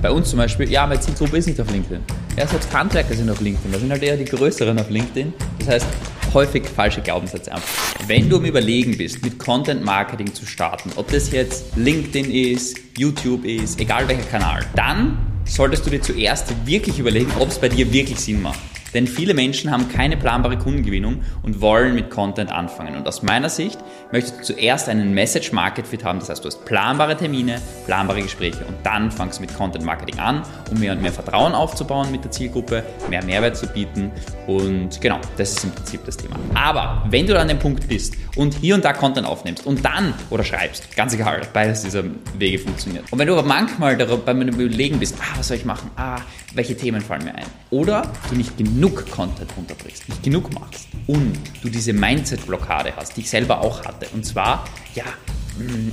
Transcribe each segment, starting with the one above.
Bei uns zum Beispiel, ja, meine Zielgruppe ist nicht auf LinkedIn. Ja, selbst Handwerker sind auf LinkedIn, das sind halt eher die größeren auf LinkedIn. Das heißt, häufig falsche Glaubenssätze einfach. Wenn du im Überlegen bist, mit Content Marketing zu starten, ob das jetzt LinkedIn ist, YouTube ist, egal welcher Kanal, dann solltest du dir zuerst wirklich überlegen, ob es bei dir wirklich Sinn macht. Denn viele Menschen haben keine planbare Kundengewinnung und wollen mit Content anfangen. Und aus meiner Sicht möchtest du zuerst einen Message Market Fit haben. Das heißt, du hast planbare Termine, planbare Gespräche und dann fangst du mit Content Marketing an, um mehr und mehr Vertrauen aufzubauen mit der Zielgruppe, mehr Mehrwert zu bieten. Und genau, das ist im Prinzip das Thema. Aber wenn du an dem Punkt bist und hier und da Content aufnimmst und dann oder schreibst, ganz egal, beides dieser Wege funktioniert. Und wenn du aber manchmal beim Überlegen bist, ah, was soll ich machen? Ah, welche Themen fallen mir ein? Oder du nicht genug Content unterbrichst, nicht genug machst und du diese Mindset-Blockade hast, die ich selber auch hatte. Und zwar, ja,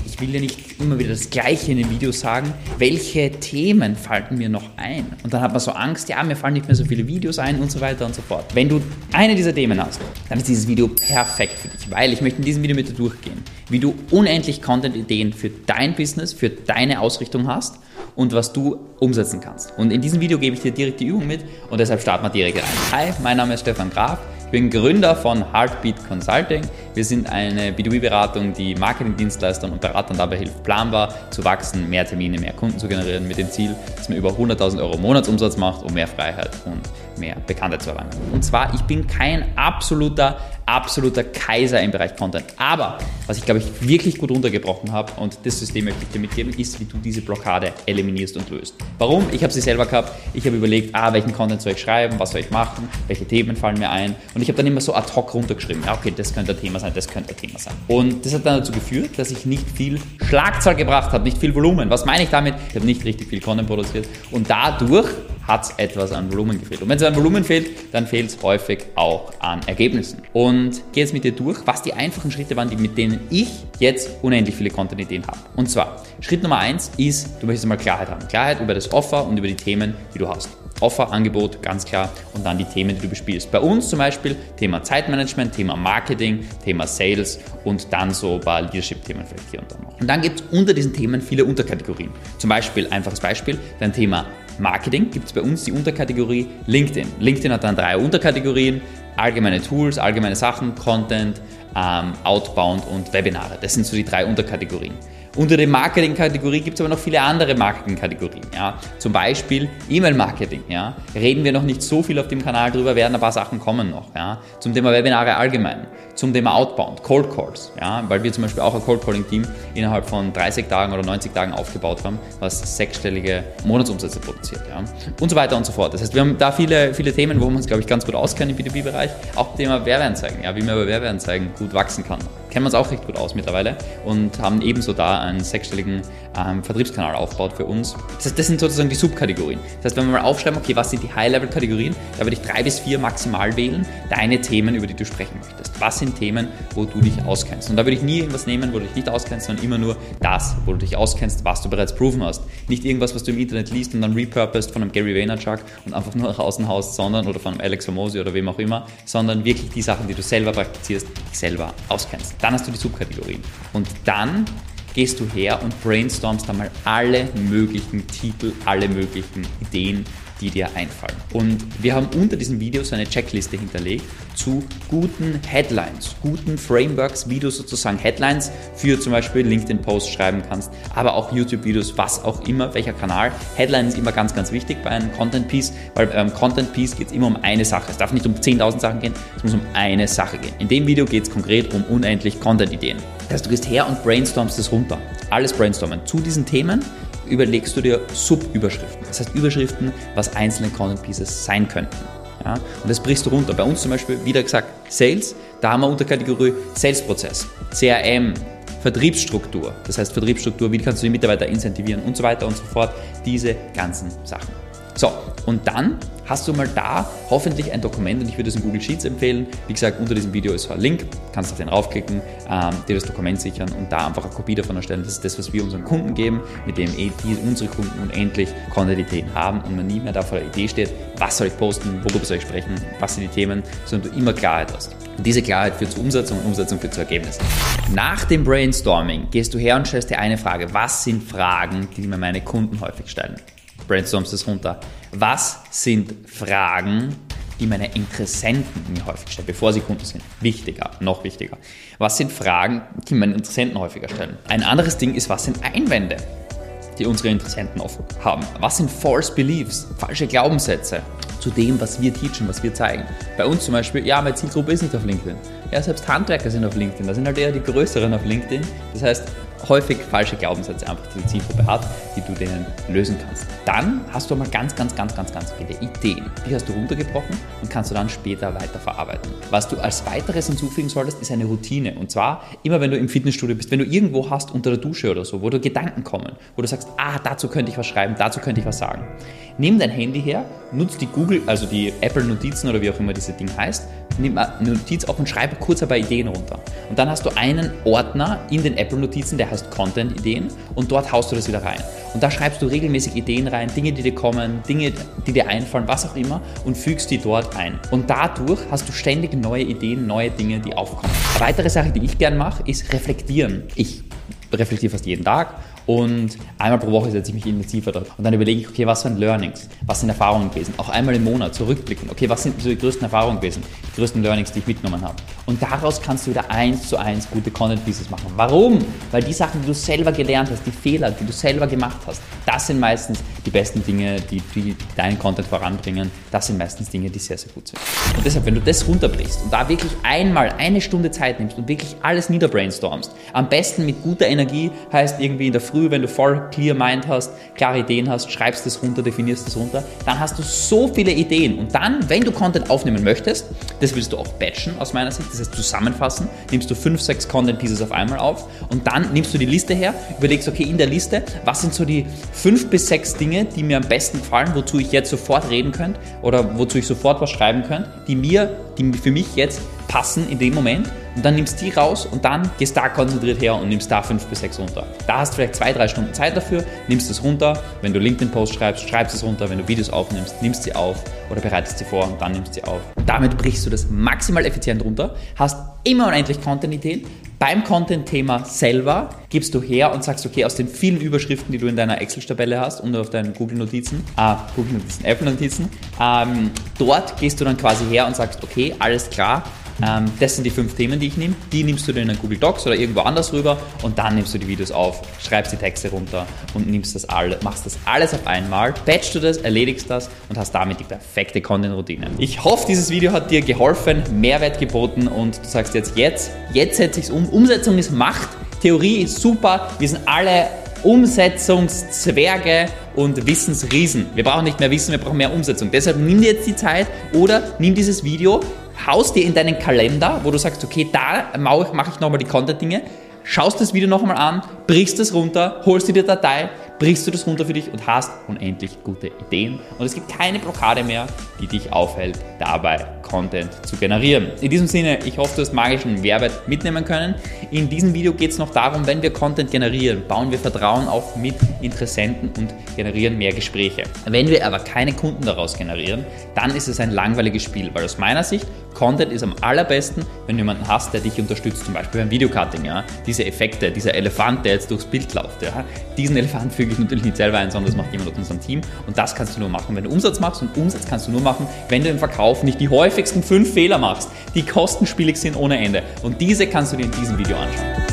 ich will ja nicht immer wieder das Gleiche in den Videos sagen, welche Themen fallen mir noch ein? Und dann hat man so Angst, ja, mir fallen nicht mehr so viele Videos ein und so weiter und so fort. Wenn du eine dieser Themen hast, dann ist dieses Video perfekt für dich, weil ich möchte in diesem Video mit dir durchgehen, wie du unendlich Content-Ideen für dein Business, für deine Ausrichtung hast und was du umsetzen kannst. Und in diesem Video gebe ich dir direkt die Übung mit und deshalb starten wir direkt rein. Hi, mein Name ist Stefan Graf. Ich bin Gründer von Heartbeat Consulting. Wir sind eine B2B-Beratung, die Marketingdienstleistern und Beratern dabei hilft, planbar zu wachsen, mehr Termine, mehr Kunden zu generieren, mit dem Ziel, dass man über 100.000 Euro Monatsumsatz macht, um mehr Freiheit und mehr Bekanntheit zu erlangen. Und zwar, ich bin kein absoluter, absoluter Kaiser im Bereich Content. Aber was ich, glaube ich, wirklich gut runtergebrochen habe und das System möchte ich dir mitgeben, ist, wie du diese Blockade eliminierst und löst. Warum? Ich habe sie selber gehabt. Ich habe überlegt, ah, welchen Content soll ich schreiben, was soll ich machen, welche Themen fallen mir ein. Und ich habe dann immer so ad hoc runtergeschrieben, ja, okay, das könnte ein Thema sein, das könnte ein Thema sein. Und das hat dann dazu geführt, dass ich nicht viel Schlagzahl gebracht habe, nicht viel Volumen. Was meine ich damit? Ich habe nicht richtig viel Content produziert. Und dadurch hat etwas an Volumen gefehlt. Und wenn es an Volumen fehlt, dann fehlt es häufig auch an Ergebnissen. Und gehe jetzt mit dir durch, was die einfachen Schritte waren, die, mit denen ich jetzt unendlich viele Content-Ideen habe. Und zwar, Schritt Nummer eins ist, du möchtest mal Klarheit haben. Klarheit über das Offer und über die Themen, die du hast. Offer, Angebot, ganz klar, und dann die Themen, die du bespielst. Bei uns zum Beispiel Thema Zeitmanagement, Thema Marketing, Thema Sales und dann so ein paar Leadership-Themen vielleicht hier und da noch. Und dann gibt es unter diesen Themen viele Unterkategorien. Zum Beispiel, einfaches Beispiel, dein Thema Marketing gibt es bei uns die Unterkategorie LinkedIn. LinkedIn hat dann drei Unterkategorien, allgemeine Tools, allgemeine Sachen, Content, ähm, Outbound und Webinare. Das sind so die drei Unterkategorien. Unter der Marketing-Kategorie gibt es aber noch viele andere Marketing-Kategorien. Ja. Zum Beispiel E-Mail-Marketing. Ja. Reden wir noch nicht so viel auf dem Kanal drüber, werden ein paar Sachen kommen noch. Ja. Zum Thema Webinare allgemein. Zum Thema Outbound, Cold Calls. Ja. Weil wir zum Beispiel auch ein Cold Calling-Team innerhalb von 30 Tagen oder 90 Tagen aufgebaut haben, was sechsstellige Monatsumsätze produziert. Ja. Und so weiter und so fort. Das heißt, wir haben da viele, viele Themen, wo wir uns, glaube ich, ganz gut auskennen im B2B-Bereich. Auch Thema Werbeanzeigen. Ja. Wie man über Werbeanzeigen gut wachsen kann kennen wir uns auch recht gut aus mittlerweile und haben ebenso da einen sechsstelligen ähm, Vertriebskanal aufgebaut für uns. Das, das sind sozusagen die Subkategorien. Das heißt, wenn wir mal aufschreiben, okay, was sind die High-Level-Kategorien, da würde ich drei bis vier maximal wählen, deine Themen, über die du sprechen möchtest. Was sind Themen, wo du dich auskennst? Und da würde ich nie irgendwas nehmen, wo du dich nicht auskennst, sondern immer nur das, wo du dich auskennst, was du bereits proven hast. Nicht irgendwas, was du im Internet liest und dann repurposed von einem Gary Vaynerchuk und einfach nur nach außen haust, sondern, oder von einem Alex Hormozy oder wem auch immer, sondern wirklich die Sachen, die du selber praktizierst, dich selber auskennst. Dann hast du die Subkategorien. Und dann gehst du her und brainstormst einmal alle möglichen Titel, alle möglichen Ideen, die dir einfallen. Und wir haben unter diesem Video so eine Checkliste hinterlegt zu guten Headlines, guten Frameworks, wie du sozusagen Headlines für zum Beispiel LinkedIn-Posts schreiben kannst, aber auch YouTube-Videos, was auch immer, welcher Kanal. Headline ist immer ganz, ganz wichtig bei einem Content-Piece, weil beim Content-Piece geht es immer um eine Sache. Es darf nicht um 10.000 Sachen gehen, es muss um eine Sache gehen. In dem Video geht es konkret um unendlich Content-Ideen. Das heißt, du gehst her und brainstormst das runter. Alles brainstormen zu diesen Themen überlegst du dir Subüberschriften. Das heißt Überschriften, was einzelne Content Pieces sein könnten. Ja? Und das brichst du runter. Bei uns zum Beispiel, wieder gesagt, Sales, da haben wir unter Kategorie Sales-Prozess, CRM, Vertriebsstruktur, das heißt Vertriebsstruktur, wie kannst du die Mitarbeiter incentivieren und so weiter und so fort, diese ganzen Sachen. So, und dann hast du mal da hoffentlich ein Dokument und ich würde es in Google Sheets empfehlen. Wie gesagt, unter diesem Video ist ein Link, kannst auf den raufklicken, ähm, dir das Dokument sichern und da einfach eine Kopie davon erstellen. Das ist das, was wir unseren Kunden geben, mit dem eh die, unsere Kunden unendlich Quantitäten haben und man nie mehr da vor der Idee steht, was soll ich posten, worüber soll ich sprechen, was sind die Themen, sondern du immer Klarheit hast. Und diese Klarheit führt zur Umsetzung und Umsetzung führt zu Ergebnissen. Nach dem Brainstorming gehst du her und stellst dir eine Frage. Was sind Fragen, die mir meine Kunden häufig stellen? Brainstormst es runter. Was sind Fragen, die meine Interessenten mir häufig stellen, bevor sie Kunden sind? Wichtiger, noch wichtiger. Was sind Fragen, die meine Interessenten häufiger stellen? Ein anderes Ding ist, was sind Einwände? die unsere Interessenten oft haben. Was sind False Beliefs, falsche Glaubenssätze zu dem, was wir teachen, was wir zeigen? Bei uns zum Beispiel, ja, meine Zielgruppe ist nicht auf LinkedIn. Ja, selbst Handwerker sind auf LinkedIn, da sind halt eher die größeren auf LinkedIn. Das heißt, häufig falsche Glaubenssätze einfach die Zielgruppe hat, die du denen lösen kannst. Dann hast du mal ganz, ganz, ganz, ganz, ganz viele Ideen. Die hast du runtergebrochen und kannst du dann später weiter verarbeiten. Was du als weiteres hinzufügen solltest, ist eine Routine. Und zwar immer, wenn du im Fitnessstudio bist, wenn du irgendwo hast unter der Dusche oder so, wo du Gedanken kommen, wo du sagst, ah, dazu könnte ich was schreiben, dazu könnte ich was sagen. Nimm dein Handy her, nutz die Google, also die Apple Notizen oder wie auch immer dieses Ding heißt, nimm eine Notiz auf und schreibe kurz ein paar Ideen runter. Und dann hast du einen Ordner in den Apple Notizen, der heißt Content-Ideen und dort haust du das wieder rein. Und da schreibst du regelmäßig Ideen rein, Dinge, die dir kommen, Dinge, die dir einfallen, was auch immer und fügst die dort ein. Und dadurch hast du ständig neue Ideen, neue Dinge, die aufkommen. Eine weitere Sache, die ich gern mache, ist reflektieren. Ich reflektiere fast jeden Tag und einmal pro Woche setze ich mich intensiver darauf. Und dann überlege ich, okay, was sind Learnings? Was sind Erfahrungen gewesen? Auch einmal im Monat zurückblicken. Okay, was sind so die größten Erfahrungen gewesen? Die größten Learnings, die ich mitgenommen habe. Und daraus kannst du wieder eins zu eins gute Content Pieces machen. Warum? Weil die Sachen, die du selber gelernt hast, die Fehler, die du selber gemacht hast, das sind meistens die besten Dinge, die, die deinen Content voranbringen. Das sind meistens Dinge, die sehr, sehr gut sind. Und deshalb, wenn du das runterbrichst und da wirklich einmal eine Stunde Zeit nimmst und wirklich alles niederbrainstormst, am besten mit guter Energie, heißt irgendwie in der Früh früh, wenn du voll clear Mind hast, klare Ideen hast, schreibst das runter, definierst das runter, dann hast du so viele Ideen. Und dann, wenn du Content aufnehmen möchtest, das willst du auch batchen aus meiner Sicht, das heißt zusammenfassen, nimmst du fünf, sechs Content Pieces auf einmal auf und dann nimmst du die Liste her, überlegst, okay, in der Liste, was sind so die fünf bis sechs Dinge, die mir am besten gefallen, wozu ich jetzt sofort reden könnte oder wozu ich sofort was schreiben könnte, die mir, die für mich jetzt passen in dem Moment und dann nimmst die raus und dann gehst da konzentriert her und nimmst da fünf bis sechs runter. Da hast du vielleicht zwei, drei Stunden Zeit dafür, nimmst es runter. Wenn du LinkedIn-Post schreibst, schreibst es runter. Wenn du Videos aufnimmst, nimmst sie auf oder bereitest sie vor und dann nimmst sie auf. Damit brichst du das maximal effizient runter, hast immer unendlich Content-Ideen. Beim Content-Thema selber gibst du her und sagst, okay, aus den vielen Überschriften, die du in deiner Excel-Tabelle hast und auf deinen Google-Notizen, äh, Google-Notizen, Apple-Notizen, ähm, dort gehst du dann quasi her und sagst, okay, alles klar, ähm, das sind die fünf Themen, die ich nehme. Die nimmst du dann in Google Docs oder irgendwo anders rüber und dann nimmst du die Videos auf, schreibst die Texte runter und nimmst das alles, machst das alles auf einmal, patchst du das, erledigst das und hast damit die perfekte Content-Routine. Ich hoffe, dieses Video hat dir geholfen, Mehrwert geboten und du sagst jetzt, jetzt, jetzt setze ich es um. Umsetzung ist Macht. Theorie ist super. Wir sind alle Umsetzungszwerge und Wissensriesen. Wir brauchen nicht mehr Wissen, wir brauchen mehr Umsetzung. Deshalb nimm dir jetzt die Zeit oder nimm dieses Video, haust dir in deinen Kalender, wo du sagst, okay, da mache ich nochmal die Content-Dinge, schaust das Video nochmal an, brichst es runter, holst dir die Datei, brichst du das runter für dich und hast unendlich gute Ideen. Und es gibt keine Blockade mehr, die dich aufhält, dabei Content zu generieren. In diesem Sinne, ich hoffe, du hast magischen Mehrwert mitnehmen können. In diesem Video geht es noch darum, wenn wir Content generieren, bauen wir Vertrauen auf mit Interessenten und generieren mehr Gespräche. Wenn wir aber keine Kunden daraus generieren, dann ist es ein langweiliges Spiel, weil aus meiner Sicht Content ist am allerbesten, wenn du jemanden hast, der dich unterstützt, zum Beispiel beim Videocutting. Ja? Diese Effekte, dieser Elefant, der jetzt durchs Bild läuft, ja? diesen Elefant füge ich natürlich nicht selber ein, sondern das macht jemand aus unserem Team. Und das kannst du nur machen, wenn du Umsatz machst. Und Umsatz kannst du nur machen, wenn du im Verkauf nicht die häufigsten fünf Fehler machst, die kostenspielig sind ohne Ende. Und diese kannst du dir in diesem Video anschauen.